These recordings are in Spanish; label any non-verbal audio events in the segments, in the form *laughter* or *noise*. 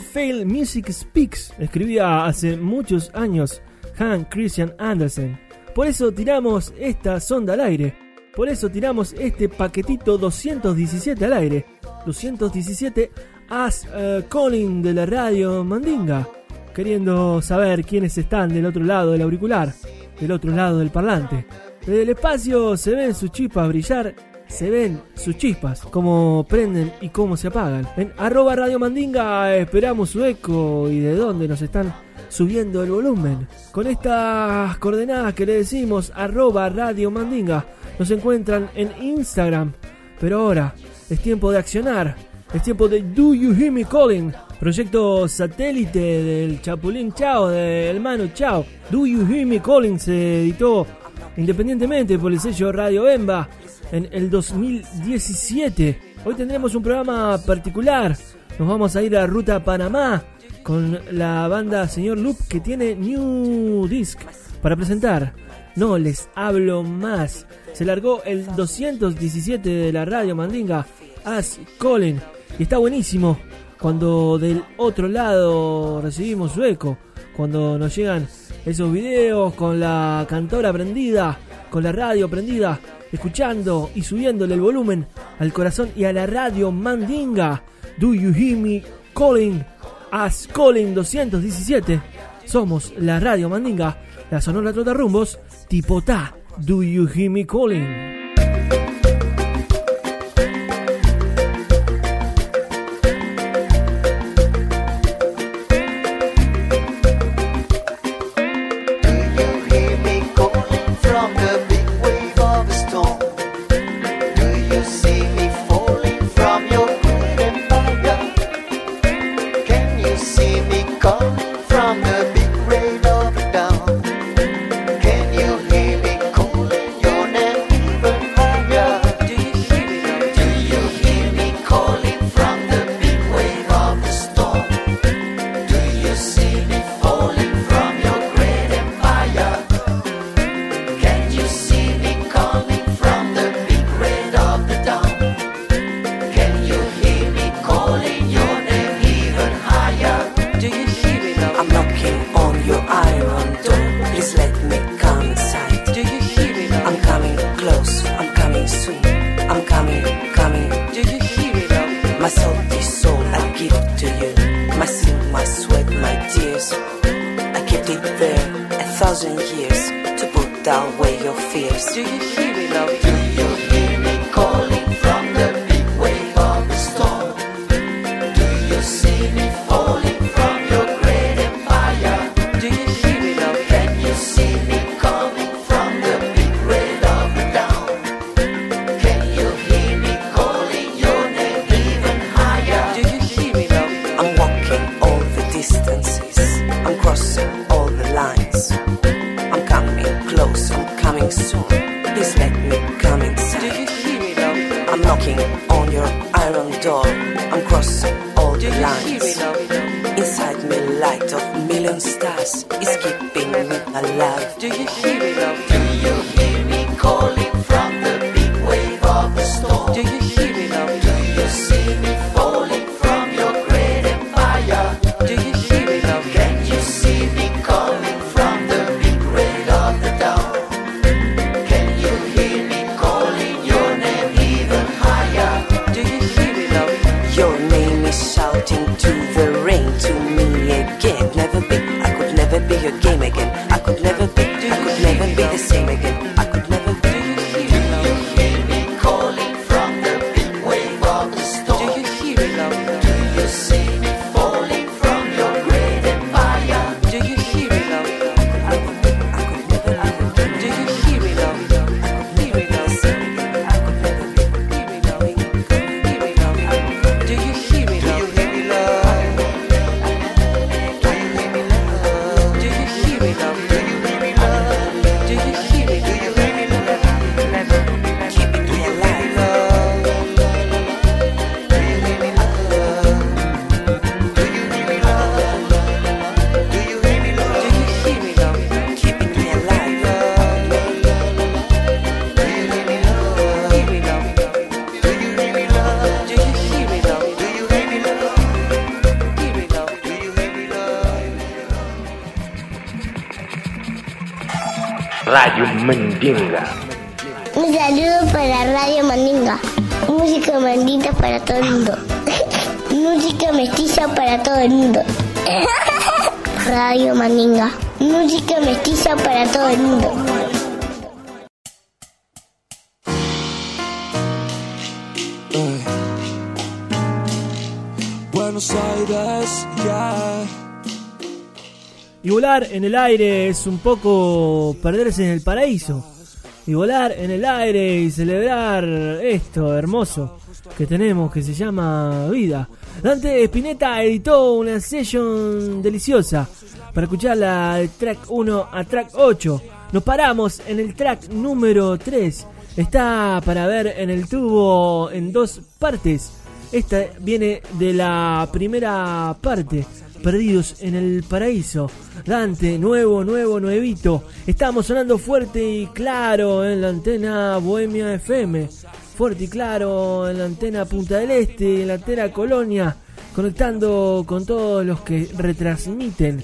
Fail Music Speaks, escribía hace muchos años Han Christian Andersen. Por eso tiramos esta sonda al aire. Por eso tiramos este paquetito 217 al aire. 217 as eh, calling de la radio Mandinga. Queriendo saber quiénes están del otro lado del auricular, del otro lado del parlante. Desde el espacio se ven sus chispas brillar se ven sus chispas, cómo prenden y cómo se apagan. En arroba Radio Mandinga esperamos su eco y de dónde nos están subiendo el volumen. Con estas coordenadas que le decimos arroba Radio Mandinga nos encuentran en Instagram. Pero ahora es tiempo de accionar. Es tiempo de Do You Hear Me Calling, proyecto satélite del Chapulín Chao, del Manu Chao. Do You Hear Me Calling se editó independientemente por el sello Radio Emba en el 2017. Hoy tendremos un programa particular. Nos vamos a ir a Ruta Panamá con la banda Señor Loop que tiene New Disc para presentar. No les hablo más. Se largó el 217 de la radio Mandinga, As Colin. Y está buenísimo cuando del otro lado recibimos su eco. Cuando nos llegan esos videos con la cantora prendida, con la radio prendida, escuchando y subiéndole el volumen al corazón y a la radio Mandinga. Do you hear me calling? As calling 217. Somos la radio Mandinga, la sonora trota rumbos, tipo ta. Do you hear me calling? Me, light of million stars is keeping me alive. Do you hear me, love? Do you hear me calling from the big wave of the storm? Do you hear me, love? Y volar en el aire es un poco perderse en el paraíso. Y volar en el aire y celebrar esto hermoso que tenemos que se llama vida. Dante Spinetta editó una session deliciosa para escucharla de track 1 a track 8. Nos paramos en el track número 3. Está para ver en el tubo en dos partes. Esta viene de la primera parte. Perdidos en el paraíso. Dante, nuevo, nuevo, nuevito. Estamos sonando fuerte y claro en la antena Bohemia FM. Fuerte y claro en la antena Punta del Este, en la antena Colonia. Conectando con todos los que retransmiten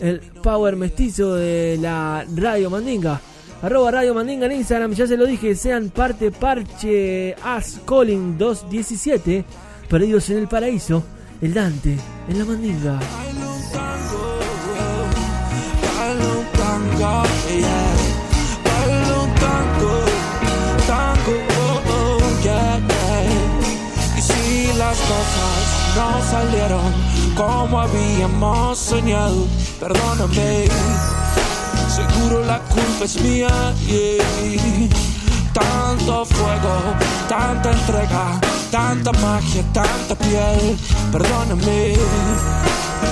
el power mestizo de la Radio Mandinga. Arroba Radio Mandinga en Instagram, ya se lo dije, sean parte parche As Calling 217, perdidos en el paraíso, el Dante en la Mandinga. No salieron como habíamos soñado, perdóname. Seguro la culpa es mía, yeah. Tanto fuego, tanta entrega, tanta magia, tanta piel. Perdóname,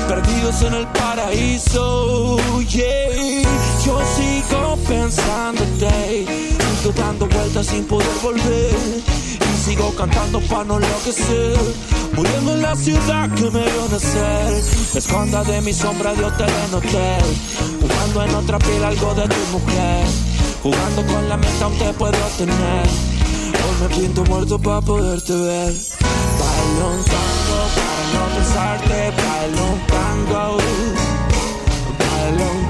perdidos en el paraíso, yeah. Yo sigo pensándote, sigo dando vueltas sin poder volver. Y sigo cantando para no enloquecer, muriendo en la ciudad que me vio nacer. Esconda de mi sombra de hotel en hotel, jugando en otra piel algo de tu mujer. Jugando con la mente aún te puedo tener. Hoy me pinto muerto para poderte ver. Bailo tango para no pensarte. Bailo un tango. Bailo un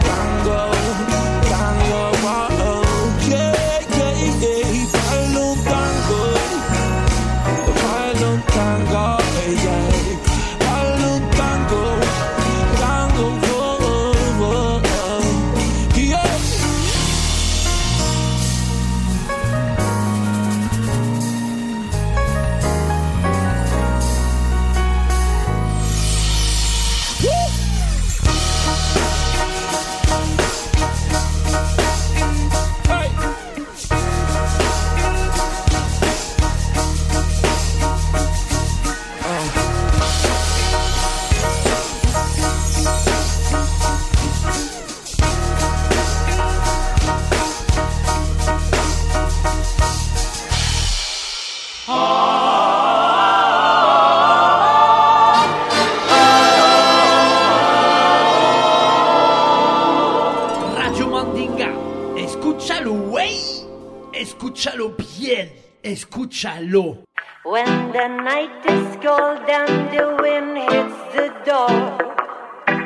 escúchalo. When the night is cold and the wind hits the door.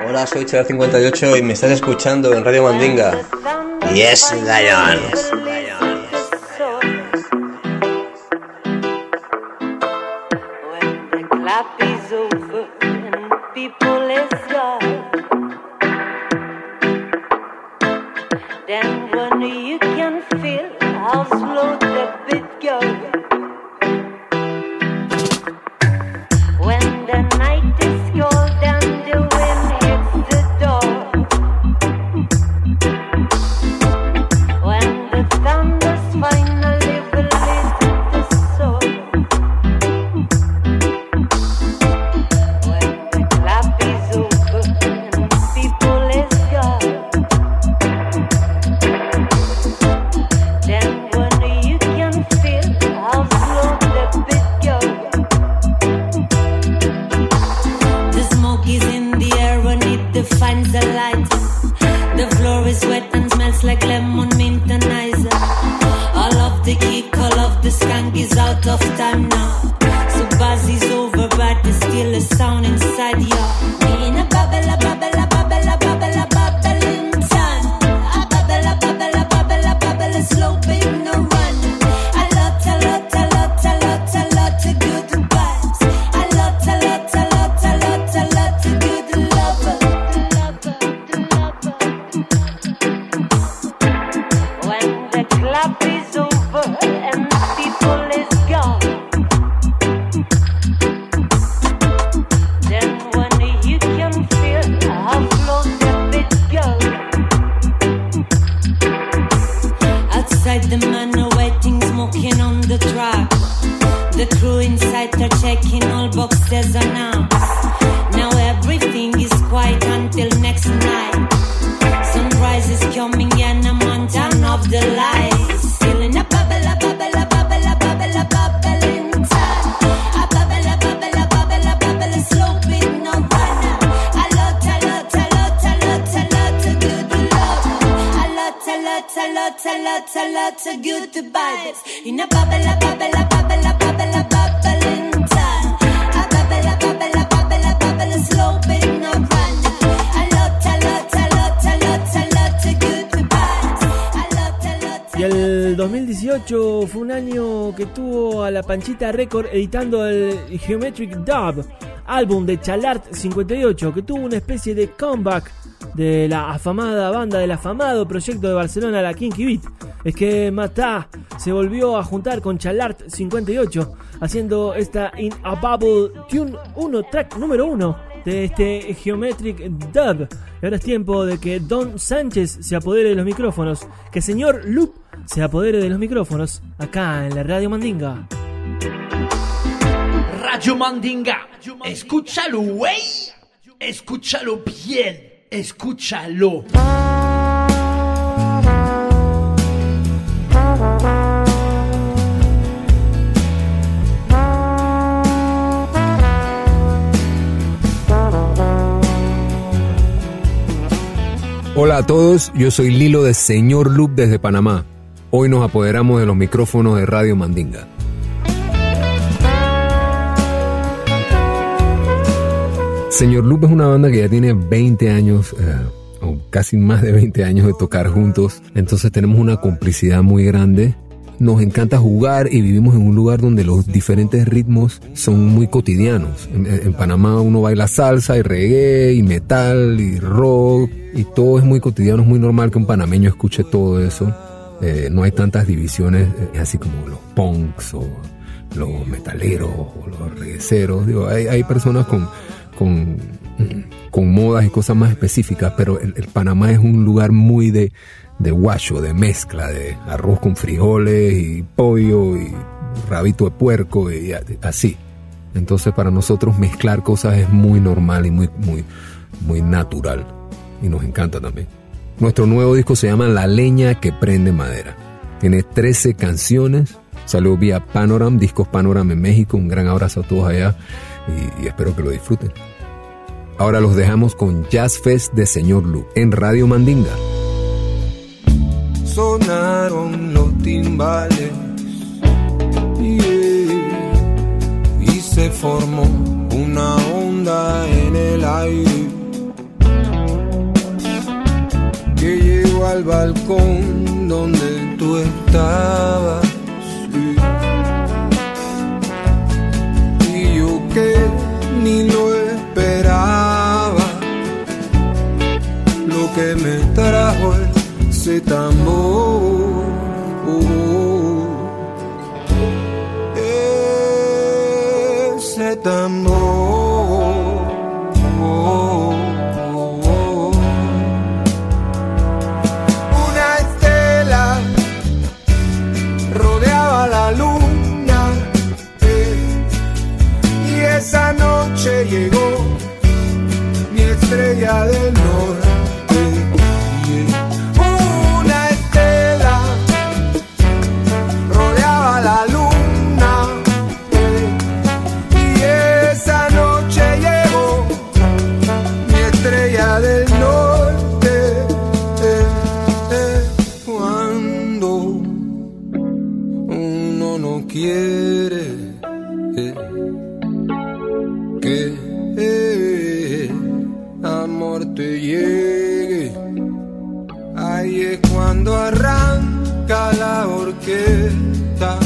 Hola, soy Chela58 y me estás escuchando en Radio Mandinga. Yes, Lions. 2018 fue un año que tuvo a la Panchita Record editando el Geometric Dub, álbum de Chalart 58, que tuvo una especie de comeback de la afamada banda del afamado proyecto de Barcelona, la Kinky Beat. Es que Matá se volvió a juntar con Chalart 58, haciendo esta In a Bubble Tune 1, track número 1 de este Geometric Dub. Y ahora es tiempo de que Don Sánchez se apodere de los micrófonos, que señor Loop se apodere de los micrófonos, acá en la Radio Mandinga. Radio Mandinga, escúchalo, wey. Escúchalo bien, escúchalo. Hola a todos, yo soy Lilo de Señor Loop desde Panamá. Hoy nos apoderamos de los micrófonos de Radio Mandinga. Señor Loop es una banda que ya tiene 20 años, eh, o casi más de 20 años de tocar juntos, entonces tenemos una complicidad muy grande. Nos encanta jugar y vivimos en un lugar donde los diferentes ritmos son muy cotidianos. En Panamá uno baila salsa y reggae y metal y rock y todo es muy cotidiano, es muy normal que un panameño escuche todo eso. Eh, no hay tantas divisiones eh, así como los punks o los metaleros o los regueceros. Digo, hay, hay personas con, con, con modas y cosas más específicas, pero el, el Panamá es un lugar muy de, de guacho, de mezcla, de arroz con frijoles y pollo y rabito de puerco y así. Entonces para nosotros mezclar cosas es muy normal y muy, muy, muy natural. Y nos encanta también. Nuestro nuevo disco se llama La leña que prende madera. Tiene 13 canciones. Salió vía Panoram, Discos Panoram en México. Un gran abrazo a todos allá y, espero que lo disfruten. Ahora los dejamos con Jazz Fest de Señor Lu en Radio Mandinga. sonaron los timbales y se formó una onda en el aire que llegó al balcón donde tú estabas. Y yo que ni lo esperaba, lo que me trajo ese tambor. Ese tambor. Estrella del norte. Amor te llegue, ahí es cuando arranca la orquesta.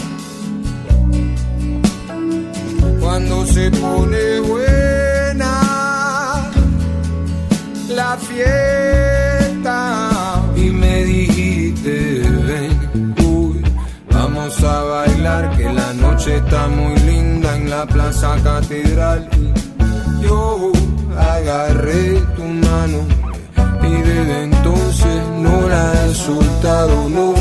Cuando se pone buena la fiesta. Y me dijiste ven uy vamos a bailar que la noche está muy linda en la plaza catedral yo agarré tu mano y desde entonces no la he soltado no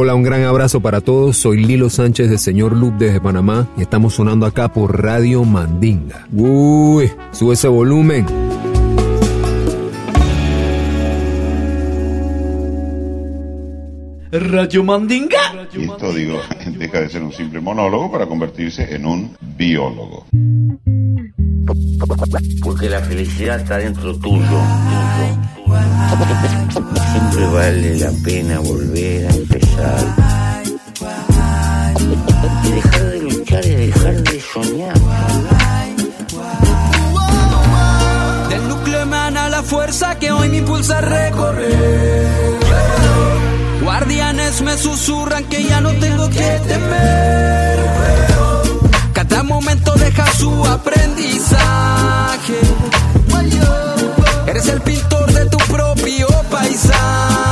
Hola, un gran abrazo para todos. Soy Lilo Sánchez de Señor Loop desde Panamá y estamos sonando acá por Radio Mandinga. Uy, sube ese volumen. Radio Mandinga. Y esto, digo, *laughs* deja de ser un simple monólogo para convertirse en un biólogo. Porque la felicidad está dentro tuyo, tuyo. Siempre vale la pena volver a empezar. Dejar de luchar y dejar de soñar. Del núcleo emana la fuerza que hoy me impulsa a recorrer. Guardianes me susurran que ya no tengo que temer. Cada momento deja su aprendizaje. Eres el pintor de tu propio paisaje.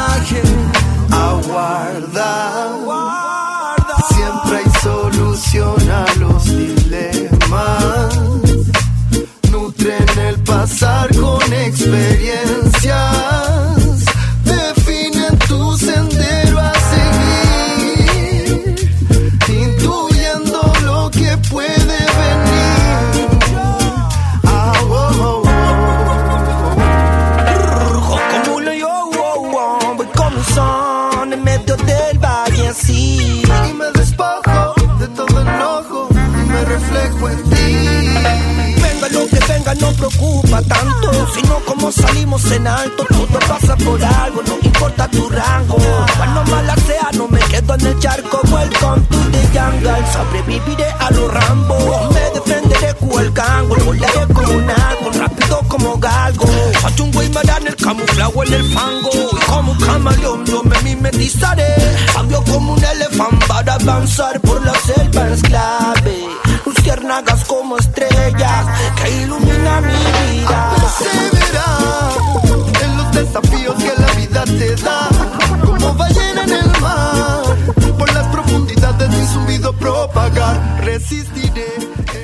Pasar con experiencias. Preocupa tanto, sino como salimos en alto. Todo pasa por algo, no importa tu rango. Cuando mala sea, no me quedo en el charco. Welcome to the jungle, sobreviviré a los Rambo. Me defenderé con el cango, volaré como un árbol, rápido como galgo. Soy un güey en el camuflado en el fango. Y como camaleón, yo me mimetizaré. Cambio como un elefante para avanzar por la selva es clave. Luciérnagas como estrellas que iluminan mi vida. Se verá en los desafíos que la vida te da. Como ballena en el mar, por las profundidades mi zumbido propagar. Resistiré.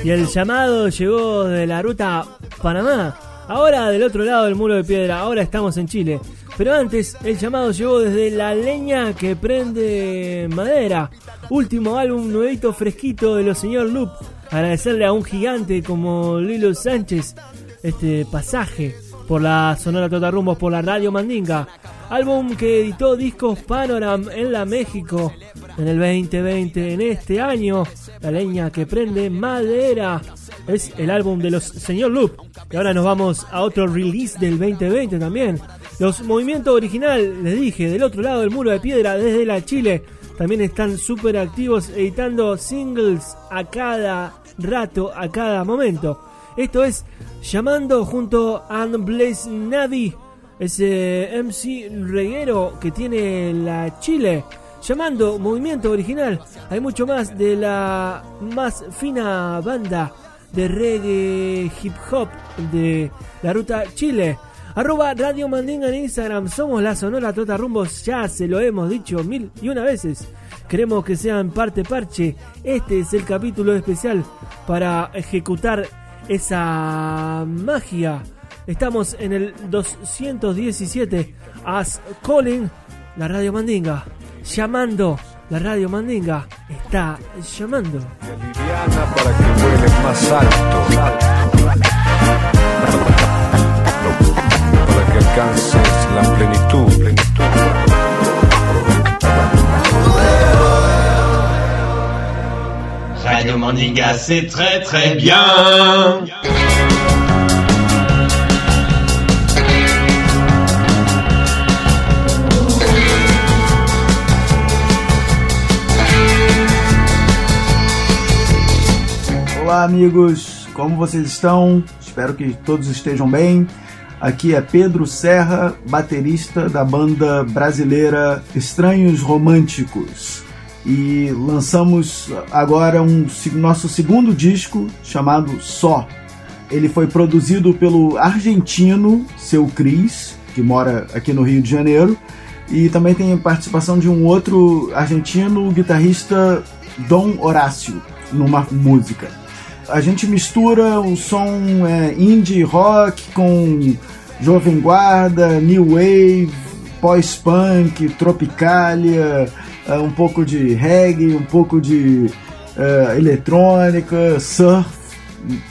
Y el llamado llegó de la ruta Panamá. Ahora del otro lado del muro de piedra, ahora estamos en Chile. Pero antes, el llamado llegó desde La Leña que prende madera. Último álbum nuevito fresquito de los señor Loop. Agradecerle a un gigante como Lilo Sánchez este pasaje por la Sonora Totarrumbos, por la Radio Mandinga. Álbum que editó discos Panoram en la México en el 2020. En este año, La Leña que prende madera es el álbum de los señor Loop. Y ahora nos vamos a otro release del 2020 también. Los movimientos original, les dije, del otro lado del muro de piedra desde la Chile, también están súper activos editando singles a cada rato, a cada momento. Esto es llamando junto a Blaze Navi, ese MC reguero que tiene la Chile. Llamando Movimiento Original, hay mucho más de la más fina banda de reggae hip hop de la ruta Chile. Arroba Radio Mandinga en Instagram, somos la Sonora Tota Rumbos, ya se lo hemos dicho mil y una veces. Queremos que sean parte parche. Este es el capítulo especial para ejecutar esa magia. Estamos en el 217 As Calling, la Radio Mandinga. Llamando, la Radio Mandinga está llamando. Mandinga, c'est très très bien. Olá, amigos, como vocês estão? Espero que todos estejam bem. Aqui é Pedro Serra, baterista da banda brasileira Estranhos Românticos. E lançamos agora um nosso segundo disco chamado Só. Ele foi produzido pelo argentino Seu Cris, que mora aqui no Rio de Janeiro, e também tem participação de um outro argentino, o guitarrista Dom Horácio, numa música. A gente mistura o som é, indie rock com jovem guarda, new wave, pós-punk, tropicalia, é, um pouco de reggae, um pouco de é, eletrônica, surf,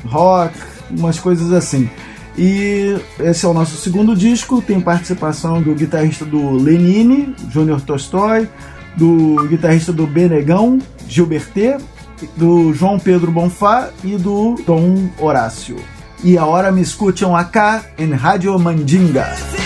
rock, umas coisas assim. E esse é o nosso segundo disco, tem participação do guitarrista do Lenine, Júnior Tolstói, do guitarrista do Benegão, Gilberté, do João Pedro Bonfá e do Tom Horácio. E a hora me escutam acá em Rádio Mandinga.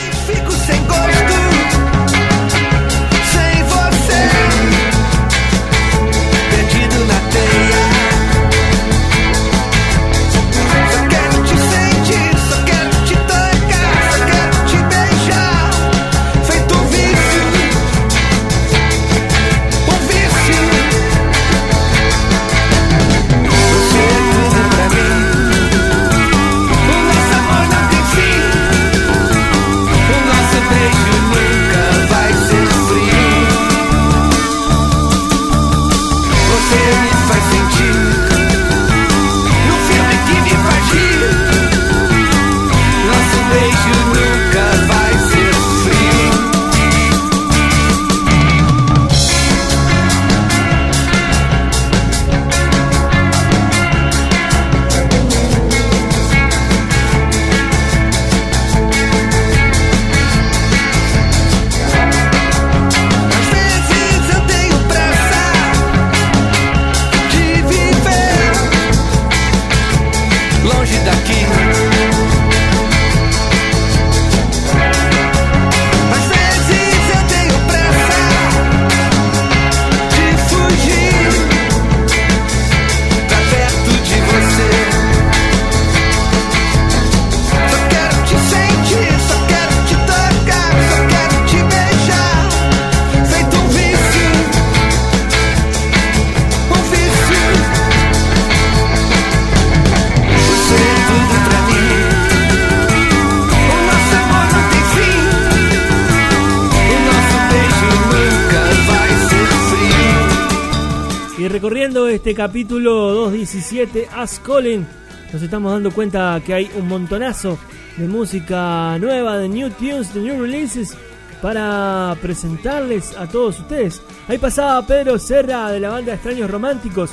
Este capítulo 217, As Colin, nos estamos dando cuenta que hay un montonazo de música nueva, de new tunes, de new releases para presentarles a todos ustedes. Ahí pasaba Pedro Serra de la banda Extraños Románticos,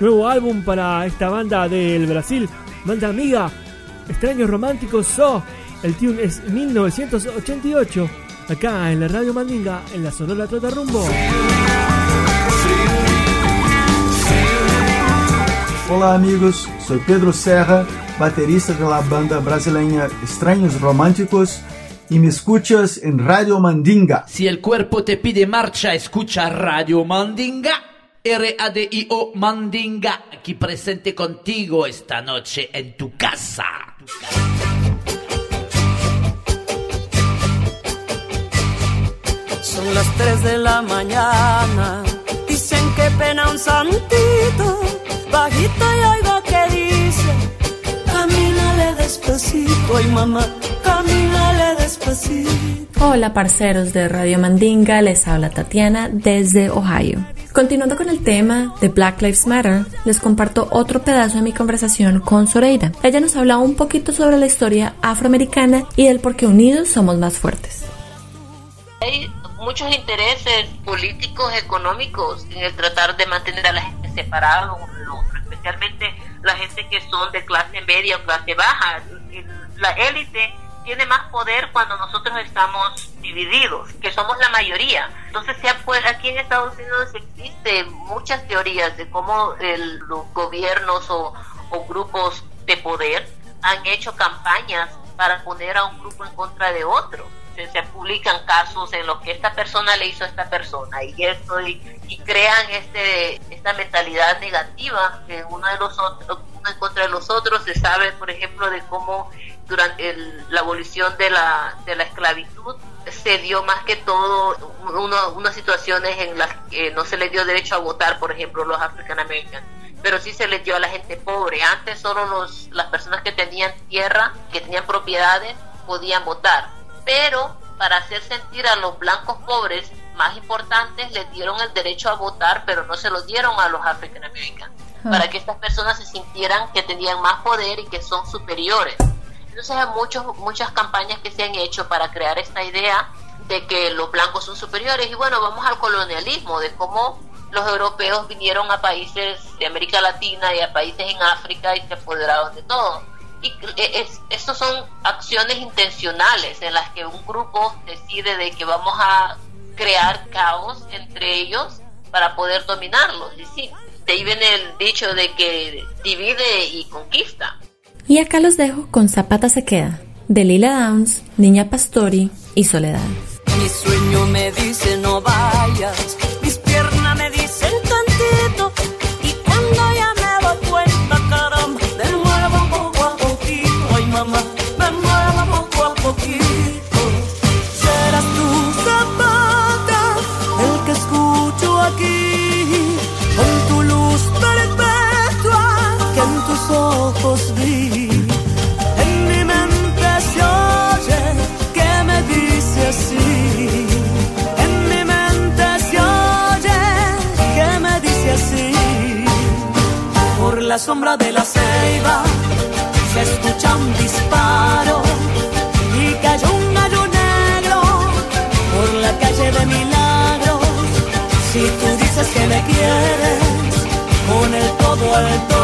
nuevo álbum para esta banda del Brasil, banda amiga, Extraños Románticos So. El tune es 1988, acá en la Radio Mandinga, en la Sonora Trota Rumbo. Olá, amigos. Soy Pedro Serra, baterista de la banda brasileña Estranhos Románticos, y me escuchas en Radio Mandinga. Si el cuerpo te pide marcha, escucha Radio Mandinga. R-A-D-I-O Mandinga, aquí presente contigo esta noche en tu casa. Son las 3 de la mañana. Dicen que pena un santito. Bajito y oigo que dice: Camínale despacito. Ay, mamá, camínale despacito. Hola parceros de Radio Mandinga, les habla Tatiana desde Ohio. Continuando con el tema de Black Lives Matter, les comparto otro pedazo de mi conversación con Soreida. Ella nos habla un poquito sobre la historia afroamericana y del por qué unidos somos más fuertes. Hay muchos intereses políticos, económicos en el tratar de mantener a la gente separada, lo- lo- especialmente la gente que son de clase media o clase baja. La élite tiene más poder cuando nosotros estamos divididos, que somos la mayoría. Entonces, aquí en Estados Unidos existen muchas teorías de cómo el- los gobiernos o grupos de poder han hecho campañas para poner a un grupo en contra de otro. Se, publican casos en los que esta persona le hizo a esta persona y esto y, crean este esta mentalidad negativa que uno de los otros uno en contra de los otros se sabe por ejemplo de cómo durante el- la abolición de la de la esclavitud se dio más que todo uno- unas situaciones en las que no se les dio derecho a votar por ejemplo los African Americans pero sí se les dio a la gente pobre. Antes solo los, las personas que tenían tierra, que tenían propiedades, podían votar. Pero para hacer sentir a los blancos pobres más importantes, les dieron el derecho a votar, pero no se lo dieron a los African Americans. Ah. Para que estas personas se sintieran que tenían más poder y que son superiores. Entonces hay muchos, muchas campañas que se han hecho para crear esta idea de que los blancos son superiores. Y bueno, vamos al colonialismo, de cómo los europeos vinieron a países de América Latina y a países en África y se apoderaron de todo. Y eh, es, estos son acciones intencionales en las que un grupo decide de que vamos a crear caos entre ellos para poder dominarlos. Y sí, de ahí viene el dicho de que divide y conquista. Y acá los dejo con Zapata se queda, de Lila Downs, Niña Pastori y Soledad. Mi sueño me dice no vayas, la sombra de la ceiba se escucha un disparo y cayó un gallo negro por la calle de Milagros. Si tú dices que me quieres, con el todo al todo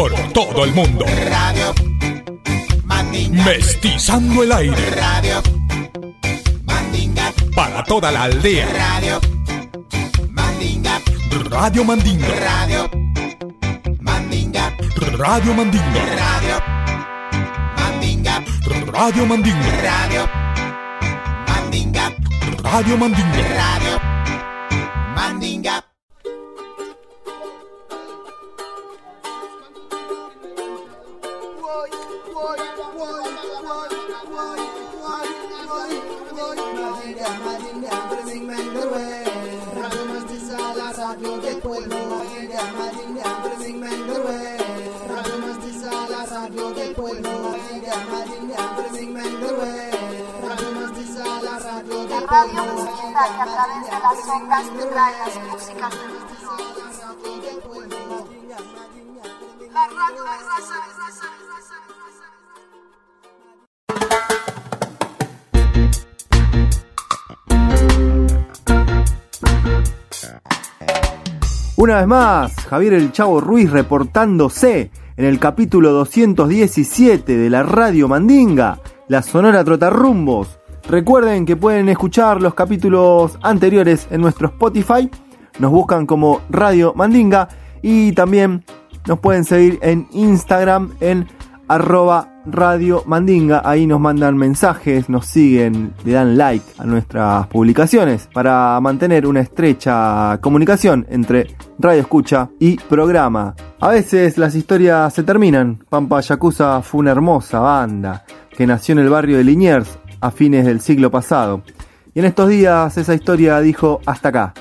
Por todo el mundo. Radio Mandinga. Mestizando el aire. Radio Mandinga. Para toda la aldea. Radio Mandinga. Radio Mandinga. Radio Mandinga. Radio Mandinga. Radio Mandinga. Radio Mandinga. Radio Mandinga. Radio Mandinga. Radio Radio Mestiza que a través de las ondas trae las músicas del mundo. La radio de de de raza. Una vez más, Javier el Chavo Ruiz reportándose en el capítulo 217 de la Radio Mandinga, la Sonora Trotarrumbos. Recuerden que pueden escuchar los capítulos anteriores en nuestro Spotify. Nos buscan como Radio Mandinga y también nos pueden seguir en Instagram en arroba Radio Mandinga. Ahí nos mandan mensajes, nos siguen, le dan like a nuestras publicaciones para mantener una estrecha comunicación entre Radio Escucha y programa. A veces las historias se terminan. Pampa Yakuza fue una hermosa banda que nació en el barrio de Liniers a fines del siglo pasado. Y en estos días esa historia dijo hasta acá.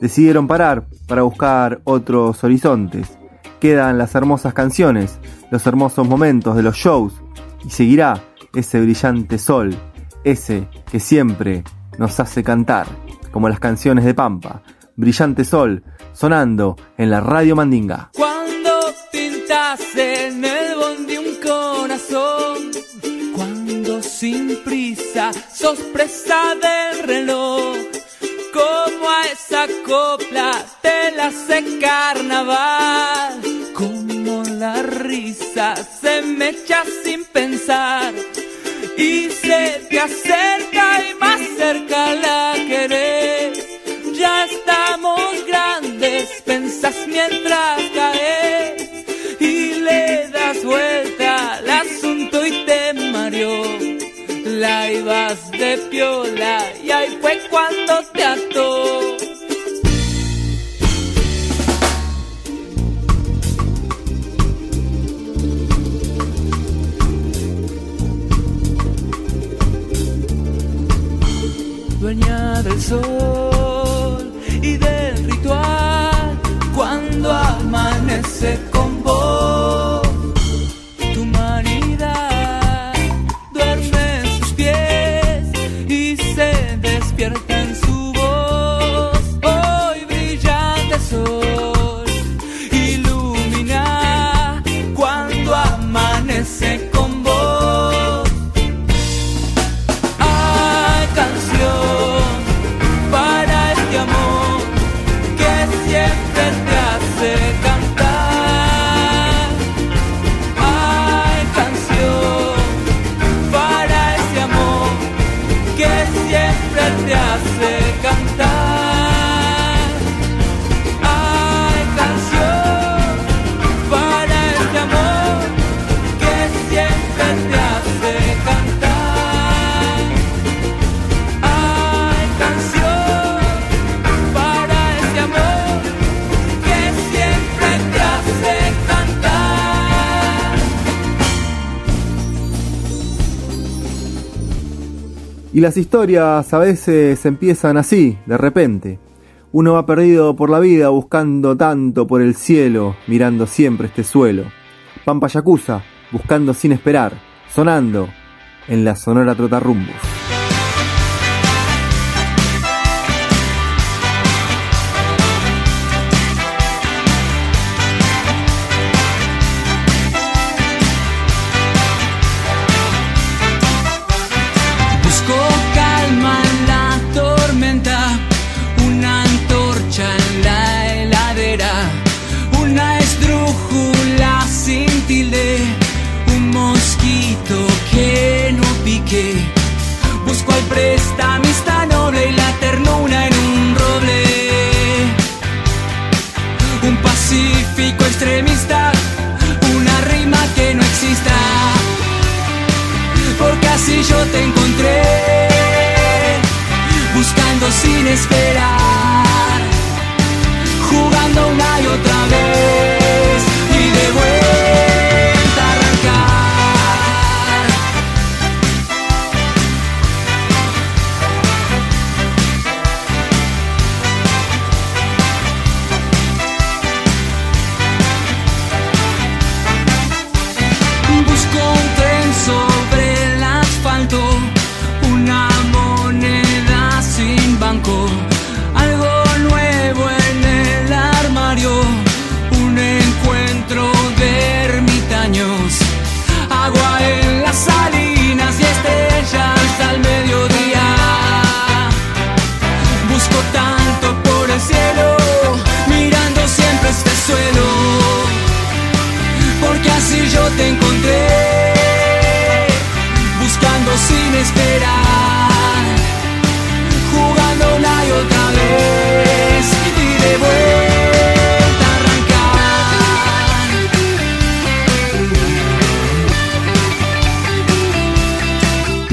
Decidieron parar para buscar otros horizontes. Quedan las hermosas canciones, los hermosos momentos de los shows y seguirá ese brillante sol, ese que siempre nos hace cantar, como las canciones de Pampa. Brillante sol, sonando en la radio Mandinga. Sin prisa sos presa del reloj, como a esa copla te la hace carnaval, como la risa se me echa sin pensar. Y se te acerca y más cerca la querés. Ya estamos grandes, pensás mientras caes De piola y ahí fue cuando te ató. dueña del sol Y las historias a veces empiezan así, de repente. Uno va perdido por la vida buscando tanto por el cielo, mirando siempre este suelo. Pampa Yakuza, buscando sin esperar, sonando en la Sonora Trotarrumbos. Yo te encontré, buscando sin esperar,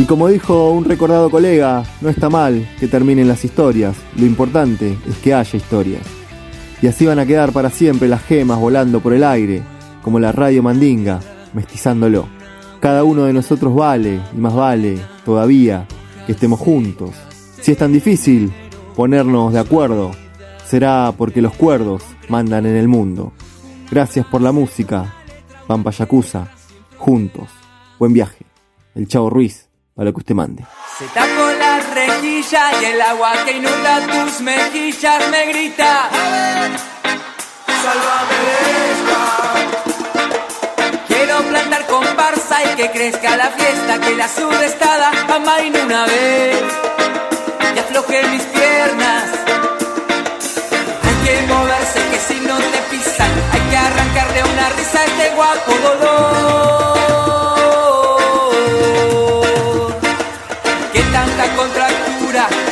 Y como dijo un recordado colega, no está mal que terminen las historias, lo importante es que haya historias. Y así van a quedar para siempre las gemas volando por el aire, como la radio mandinga, mestizándolo. Cada uno de nosotros vale, y más vale, todavía, que estemos juntos. Si es tan difícil ponernos de acuerdo, será porque los cuerdos mandan en el mundo. Gracias por la música, Pampa Yakuza, juntos. Buen viaje. El Chavo Ruiz, para lo que usted mande. Se tapó la rejilla y el agua que inunda tus mejillas me grita. Sálvame. Quiero plantar comparsa y que crezca la fiesta, que la sudestada amaine una vez y afloje mis piernas. Hay que moverse que si no te pisan, hay que arrancarle una risa a este guapo dolor.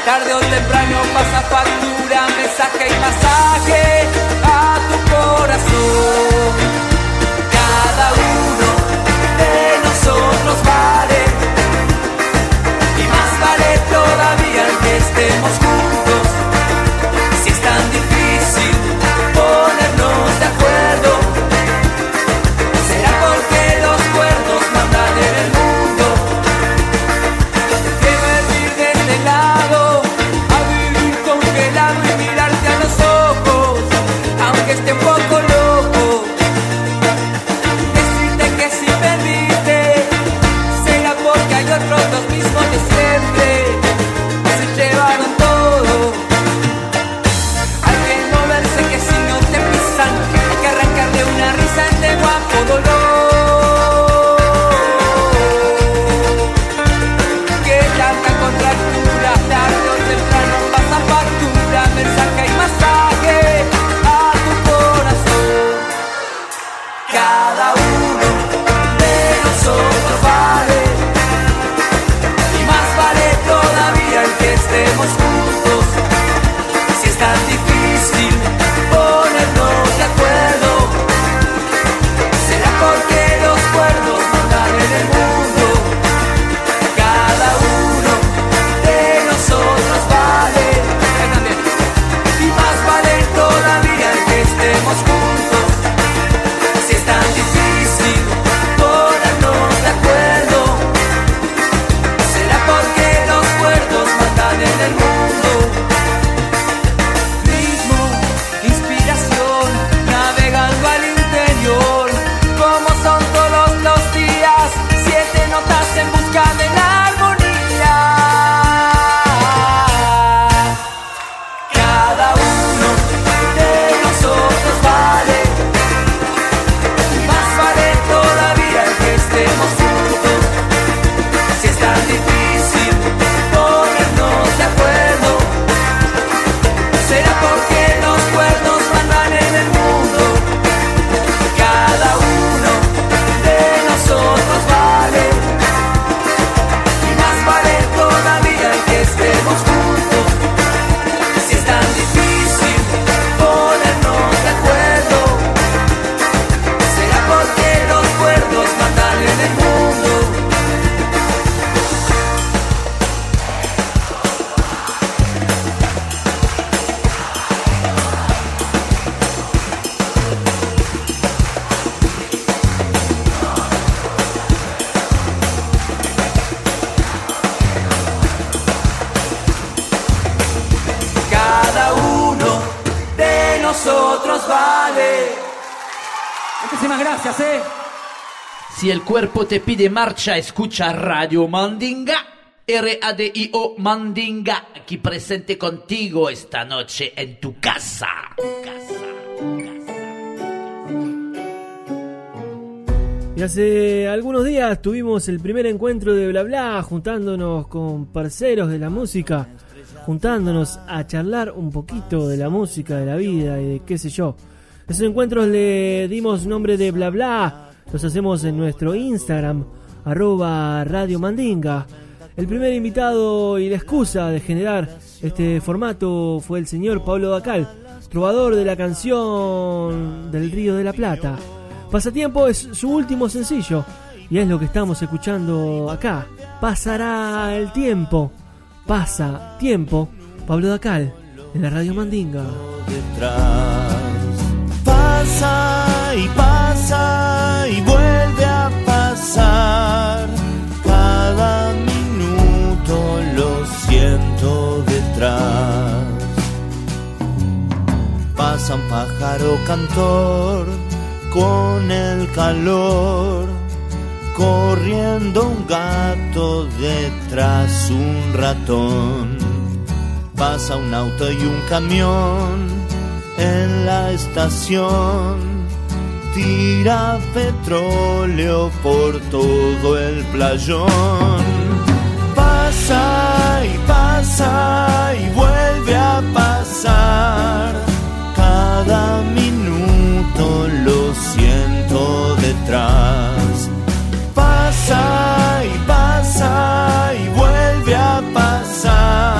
Tarde o temprano pasa factura, mensaje y masaje a tu corazón. Cada uno de nosotros vale, y más vale todavía el que estemos juntos. Si el cuerpo te pide marcha, escucha Radio Mandinga. R-A-D-I-O Mandinga, aquí presente contigo esta noche en tu casa. Y hace algunos días tuvimos el primer encuentro de Bla juntándonos con parceros de la música, juntándonos a charlar un poquito de la música, de la vida y de qué sé yo. Esos encuentros le dimos nombre de Bla Bla, los hacemos en nuestro Instagram, arroba Radio Mandinga. El primer invitado y la excusa de generar este formato fue el señor Pablo Dacal, trovador de la canción del Río de la Plata. Pasatiempo es su último sencillo y es lo que estamos escuchando acá. Pasará el tiempo, pasa tiempo, Pablo Dacal en la Radio Mandinga. Pasa y pasa y vuelve a pasar. Cada minuto lo siento detrás. Pasa un pájaro cantor con el calor, corriendo un gato detrás un ratón. Pasa un auto y un camión en la estación, tira petróleo por todo el playón. Pasa y pasa y vuelve a pasar cada minuto lo siento detrás. Pasa y pasa y vuelve a pasar.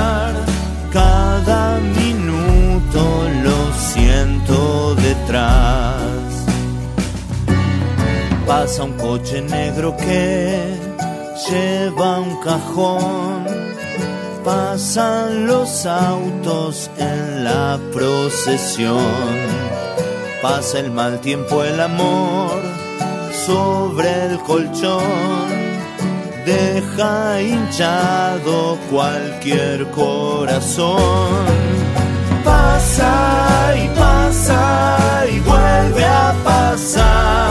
Pasa un coche negro que lleva un cajón. Pasan los autos en la procesión. Pasa el mal tiempo, el amor sobre el colchón. Deja hinchado cualquier corazón. Pasa y pasa y vuelve a pasar.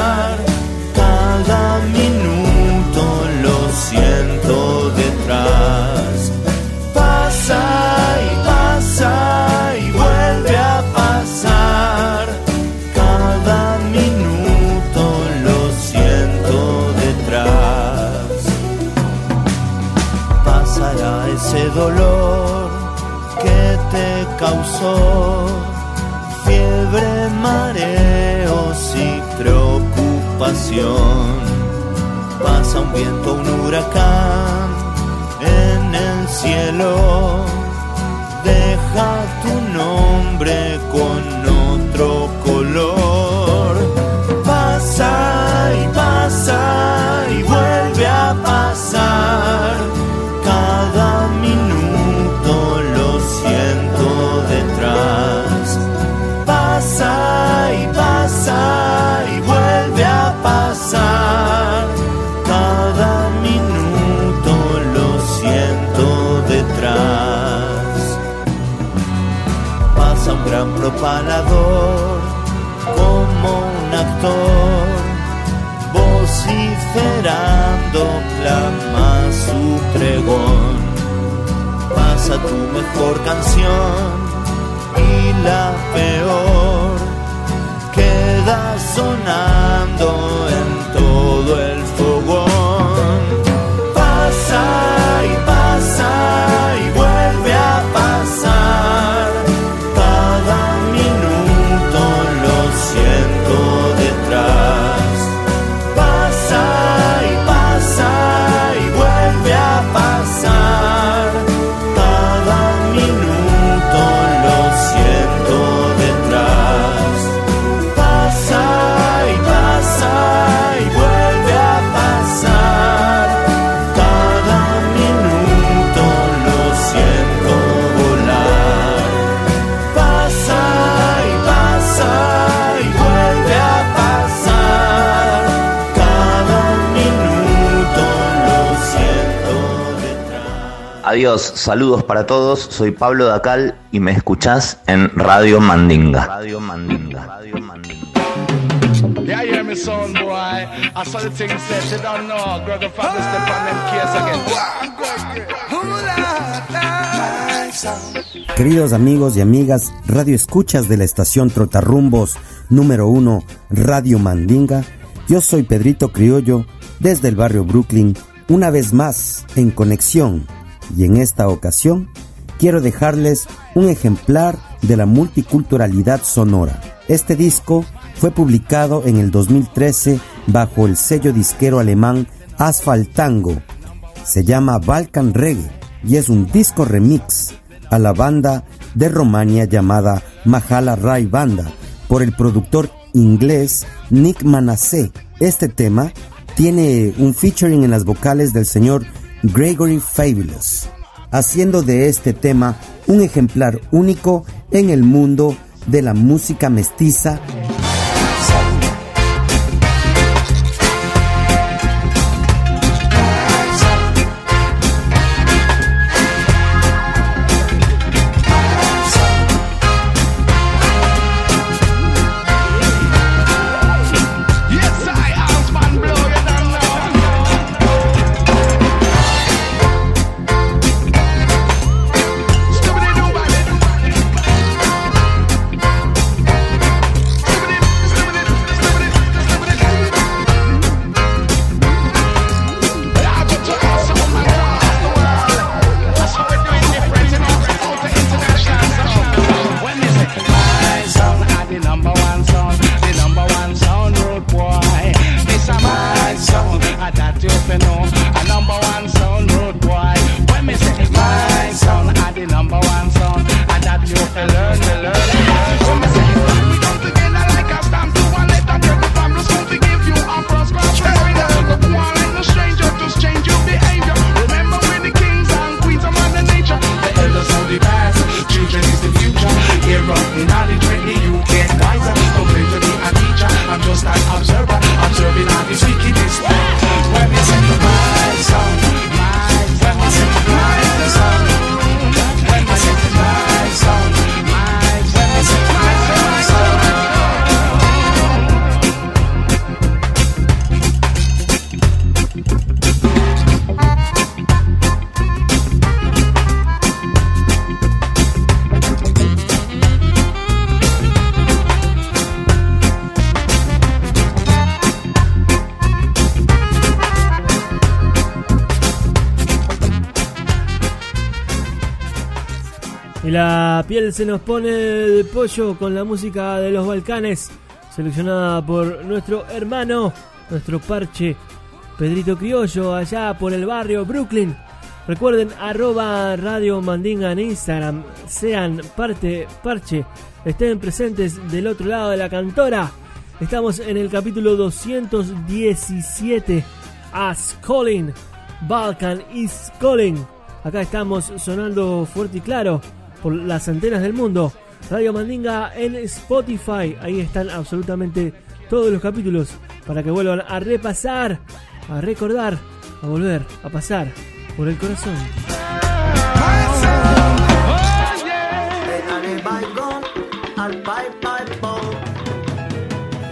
Fiebre, mareos y preocupación. Pasa un viento, un huracán en el cielo. Deja tu nombre con otro como un actor, vociferando clama su pregón. Pasa tu mejor canción y la peor queda sonando Adiós, saludos para todos. Soy Pablo Dacal y me escuchás en Radio Mandinga. Radio Mandinga. Radio Mandinga. Yeah, hear me sound boy. I saw the thing said, you don't know. Greg step on them again. Queridos amigos y amigas, radio escuchas de la estación Trotarrumbos número uno, Radio Mandinga, yo soy Pedrito Criollo desde el barrio Brooklyn, una vez más en conexión y en esta ocasión quiero dejarles un ejemplar de la multiculturalidad sonora. Este disco fue publicado en el 2013 bajo el sello disquero alemán Asphalt Tango. Se llama Balkan Reggae y es un disco remix a la banda de Romania llamada Mahala Rai Banda por el productor inglés Nick Manasseh. Este tema tiene un featuring en las vocales del señor Gregory Fabulous, haciendo de este tema un ejemplar único en el mundo de la música mestiza. A number one sound road boy. When say my sound are the number one sound, a that you fi learn, me learn. When we come together like a stamp to one letter, come to give you a like no stranger, just change your behavior. Remember the kings and queens of mother nature. The elders know the past, children is the future. The knowledge when you get. Don't claim to be a teacher, I'm just an observer, observing how the wickedness La piel se nos pone de pollo con la música de los Balcanes, seleccionada por nuestro hermano, nuestro parche, Pedrito Criollo, allá por el barrio Brooklyn. Recuerden, arroba Radio Mandinga en Instagram, sean parte, parche, estén presentes del otro lado de la cantora. Estamos en el capítulo 217, As Calling, Balkan is Calling. Acá estamos sonando fuerte y claro por las antenas del mundo. Radio Mandinga en Spotify. Ahí están absolutamente todos los capítulos para que vuelvan a repasar, a recordar, a volver a pasar por el corazón.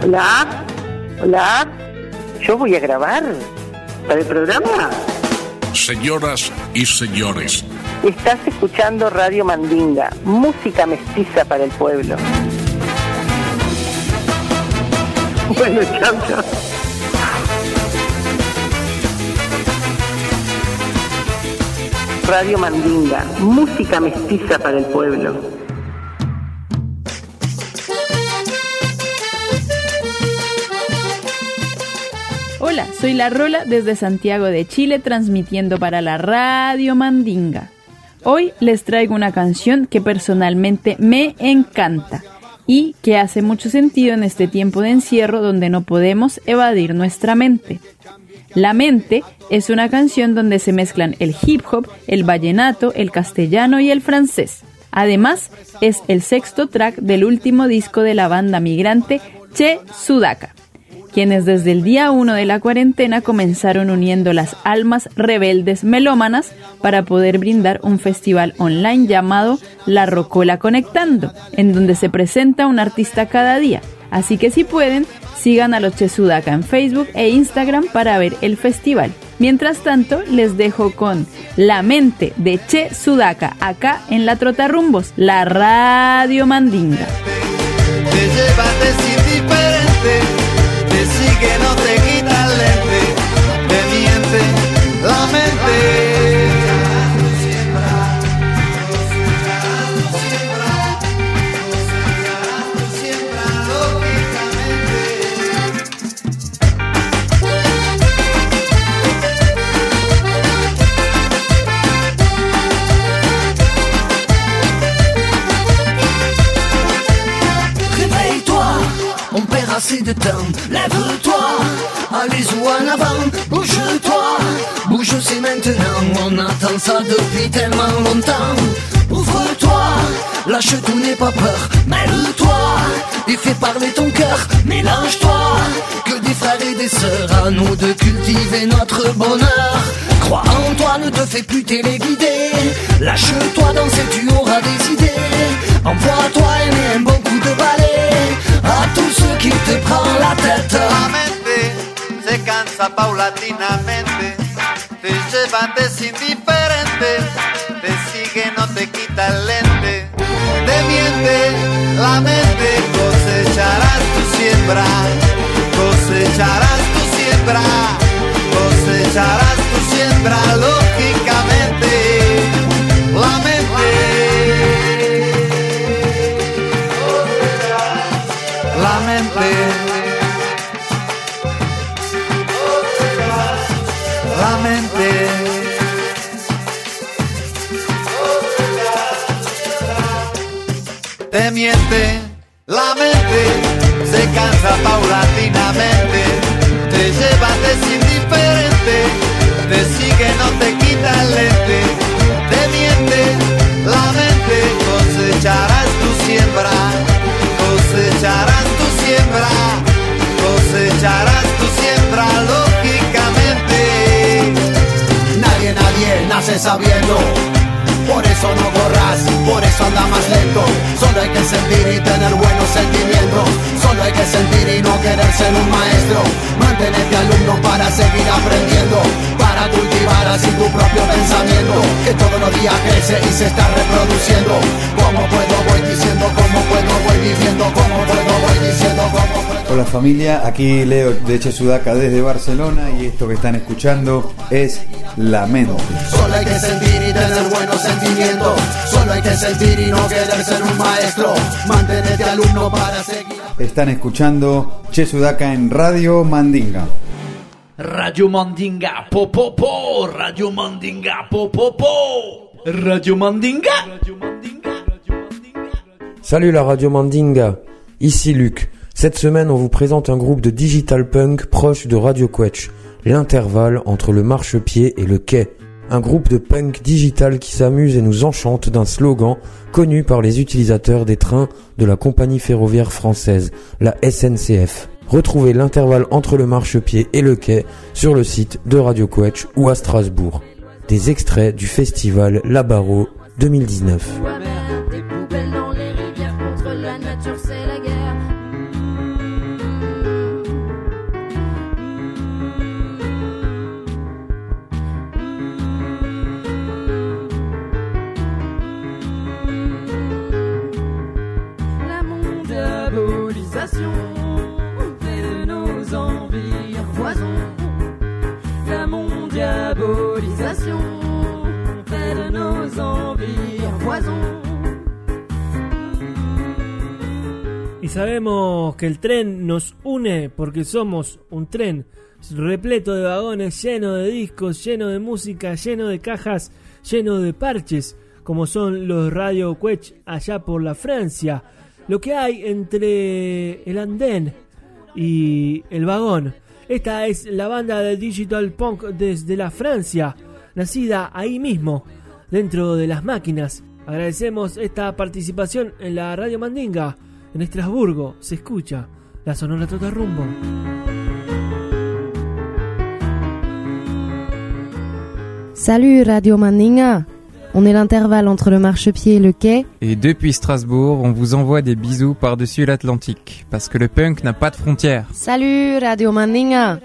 Hola, hola. Yo voy a grabar para el programa. Señoras y señores, Estás escuchando Radio Mandinga, música mestiza para el pueblo. Bueno, chao, chao. Radio Mandinga, música mestiza para el pueblo. Hola, soy La Rola desde Santiago de Chile transmitiendo para la Radio Mandinga. Hoy les traigo una canción que personalmente me encanta y que hace mucho sentido en este tiempo de encierro donde no podemos evadir nuestra mente. La mente es una canción donde se mezclan el hip hop, el vallenato, el castellano y el francés. Además, es el sexto track del último disco de la banda migrante Che Sudaka quienes desde el día 1 de la cuarentena comenzaron uniendo las almas rebeldes melómanas para poder brindar un festival online llamado La Rocola Conectando, en donde se presenta un artista cada día. Así que si pueden, sigan a los Che Sudaca en Facebook e Instagram para ver el festival. Mientras tanto, les dejo con La Mente de Che Sudaca, acá en La Trotarrumbos, la Radio Mandinga. Sigue, no te quita el lente, te miente la mente. De temps. Lève-toi, allez ou en avant. Bouge-toi, bouge c'est maintenant. On attend ça depuis tellement longtemps. Ouvre-toi, lâche tout, n'aie pas peur. Mêle-toi et fais parler ton cœur. Mélange-toi, que des frères et des sœurs. À nous de cultiver notre bonheur. Crois en toi, ne te fais plus téléguider. Lâche-toi, danser, tu auras des idées. Envoie-toi aimer un bon coup de balai te la tête. Se cansa paulatinamente, te lleva, te es indiferente, te sigue, no te quita el lente, te miente la mente, cosecharás tu siembra, cosecharás tu siembra, cosecharás tu siembra, Te miente. La mente Se cansa paulatinamente. Te lleva, te indiferente. Te sigue, no te quita el lente. Te miente. La mente Cosecharás tu siembra. Cosecharás tu siembra, cosecharás tu siembra lógicamente. Nadie, nadie nace sabiendo. Por eso no corras, por eso anda más lento. Solo hay que sentir y tener buenos sentimientos. Solo hay que sentir y no querer ser un maestro. Mantenerte alumno para seguir aprendiendo. Para cultivar así tu propio pensamiento. Que todos los días crece y se está reproduciendo. Como puedo voy diciendo, como puedo voy viviendo, como puedo voy. Hola familia, aquí Leo de Che Sudaca desde Barcelona y esto que están escuchando es La Mente. Solo hay que sentir y tener buenos sentimientos. Solo hay que sentir y no querer ser un maestro. Mantenerte alumno para seguir. Están escuchando Che Sudaca en Radio Mandinga. Radio Mandinga, po po po, Radio Mandinga, po po po, Radio Mandinga. Salut la radio Mandinga, ici Luc. Cette semaine, on vous présente un groupe de digital punk proche de Radio Quetch, l'intervalle entre le marchepied et le quai. Un groupe de punk digital qui s'amuse et nous enchante d'un slogan connu par les utilisateurs des trains de la compagnie ferroviaire française, la SNCF. Retrouvez l'intervalle entre le marchepied et le quai sur le site de Radio Quetch ou à Strasbourg. Des extraits du festival Labaro 2019. Y sabemos que el tren nos une porque somos un tren repleto de vagones, lleno de discos, lleno de música, lleno de cajas, lleno de parches, como son los Radio Quetch allá por la Francia. Lo que hay entre el andén y el vagón. Esta es la banda de Digital Punk desde la Francia, nacida ahí mismo, dentro de las máquinas. Agradecemos esta participación en la Radio Mandinga. En Estrasburgo se escucha la Sonora Totarrumbo. Salut Radio Mandinga on est l'intervalle entre le marchepied et le quai. Et depuis Strasbourg, on vous envoie des bisous par-dessus l'Atlantique, parce que le punk n'a pas de frontières. Salut Radio Mandinga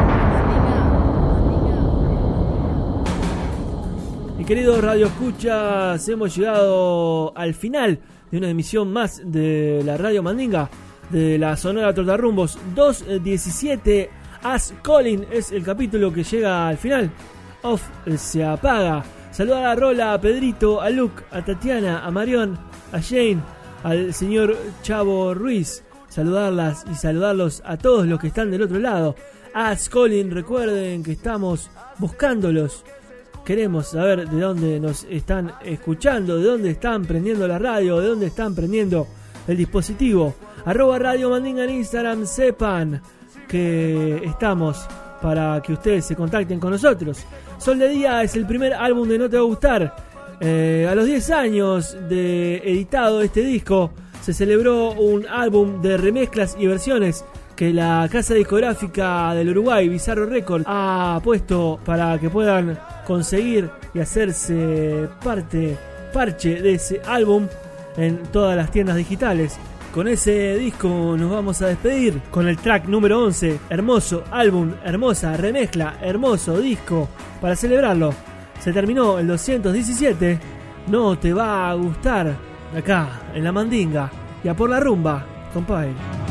Mi querido Radio Escuchas, hemos llegado al final de una emisión más de la Radio Mandinga, de la Sonora Trotarrumbos 217. As Colin es el capítulo que llega al final. Off se apaga. Saludar a Rola, a Pedrito, a Luke, a Tatiana, a Marión, a Jane, al señor Chavo Ruiz. Saludarlas y saludarlos a todos los que están del otro lado. As Colin, recuerden que estamos buscándolos. Queremos saber de dónde nos están escuchando, de dónde están prendiendo la radio, de dónde están prendiendo el dispositivo. Arroba Radio Mandinga en Instagram, sepan que estamos para que ustedes se contacten con nosotros. Sol de Día es el primer álbum de No Te Va a Gustar. Eh, a los 10 años de editado este disco, se celebró un álbum de remezclas y versiones que la casa discográfica del Uruguay, Bizarro Record, ha puesto para que puedan conseguir y hacerse parte, parche de ese álbum en todas las tiendas digitales. Con ese disco nos vamos a despedir con el track número 11. Hermoso álbum, hermosa remezcla, hermoso disco para celebrarlo. Se terminó el 217. No te va a gustar acá en la mandinga y a por la rumba, compadre.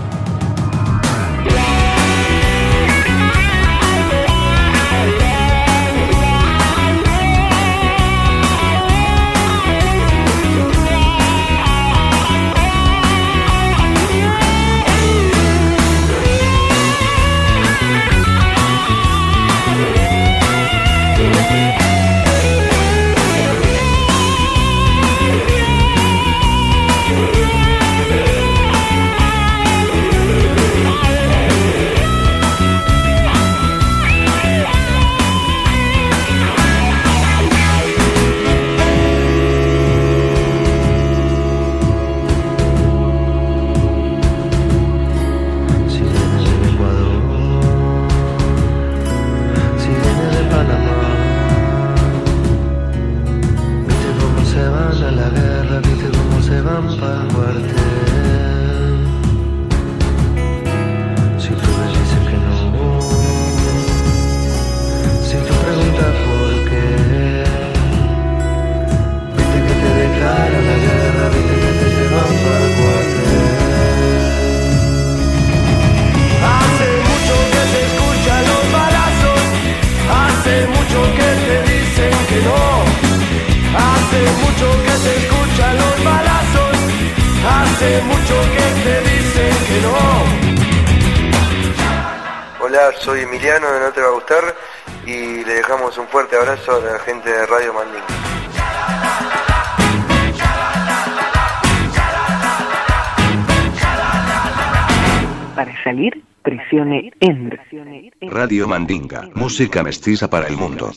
Radio Mandinga, música mestiza para el mundo.